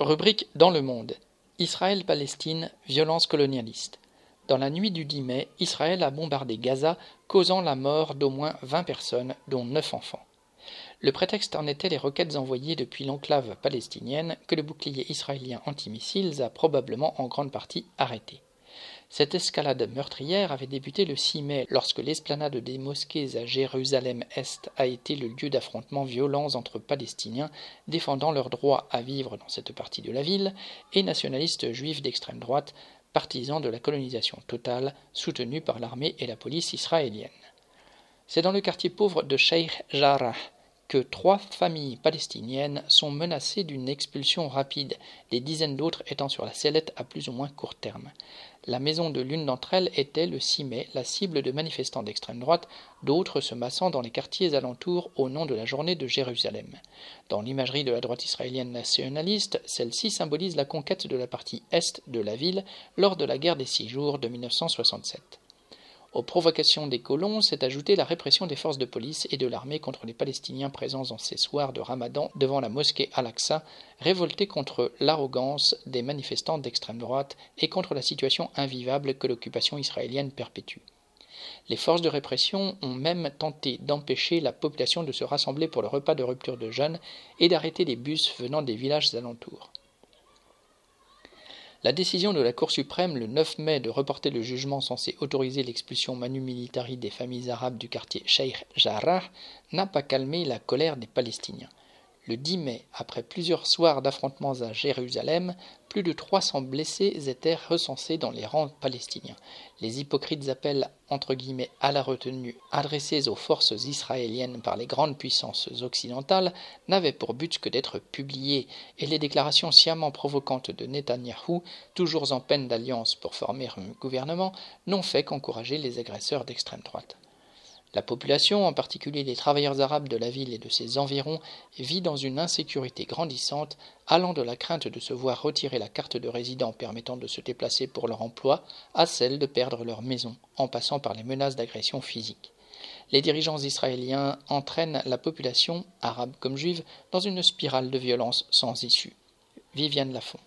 Rubrique Dans le monde. Israël-Palestine, violence colonialiste. Dans la nuit du 10 mai, Israël a bombardé Gaza, causant la mort d'au moins 20 personnes, dont 9 enfants. Le prétexte en était les roquettes envoyées depuis l'enclave palestinienne que le bouclier israélien antimissiles a probablement en grande partie arrêté. Cette escalade meurtrière avait débuté le 6 mai lorsque l'esplanade des mosquées à Jérusalem-Est a été le lieu d'affrontements violents entre Palestiniens défendant leur droit à vivre dans cette partie de la ville et nationalistes juifs d'extrême droite partisans de la colonisation totale soutenus par l'armée et la police israélienne. C'est dans le quartier pauvre de Sheikh Jarrah que trois familles palestiniennes sont menacées d'une expulsion rapide, des dizaines d'autres étant sur la sellette à plus ou moins court terme. La maison de l'une d'entre elles était, le 6 mai, la cible de manifestants d'extrême droite, d'autres se massant dans les quartiers alentours au nom de la journée de Jérusalem. Dans l'imagerie de la droite israélienne nationaliste, celle-ci symbolise la conquête de la partie est de la ville lors de la guerre des six jours de 1967. Aux provocations des colons s'est ajoutée la répression des forces de police et de l'armée contre les Palestiniens présents en ces soirs de Ramadan devant la mosquée Al-Aqsa, révoltés contre l'arrogance des manifestants d'extrême droite et contre la situation invivable que l'occupation israélienne perpétue. Les forces de répression ont même tenté d'empêcher la population de se rassembler pour le repas de rupture de jeunes et d'arrêter les bus venant des villages alentours. La décision de la Cour suprême le 9 mai de reporter le jugement censé autoriser l'expulsion manu militari des familles arabes du quartier Sheikh Jarrah n'a pas calmé la colère des Palestiniens. Le 10 mai, après plusieurs soirs d'affrontements à Jérusalem, plus de 300 blessés étaient recensés dans les rangs palestiniens. Les hypocrites appels entre guillemets à la retenue adressés aux forces israéliennes par les grandes puissances occidentales n'avaient pour but que d'être publiés, et les déclarations sciemment provocantes de Netanyahou, toujours en peine d'alliance pour former un gouvernement, n'ont fait qu'encourager les agresseurs d'extrême droite. La population, en particulier les travailleurs arabes de la ville et de ses environs, vit dans une insécurité grandissante, allant de la crainte de se voir retirer la carte de résident permettant de se déplacer pour leur emploi à celle de perdre leur maison, en passant par les menaces d'agression physique. Les dirigeants israéliens entraînent la population, arabe comme juive, dans une spirale de violence sans issue. Viviane Lafont.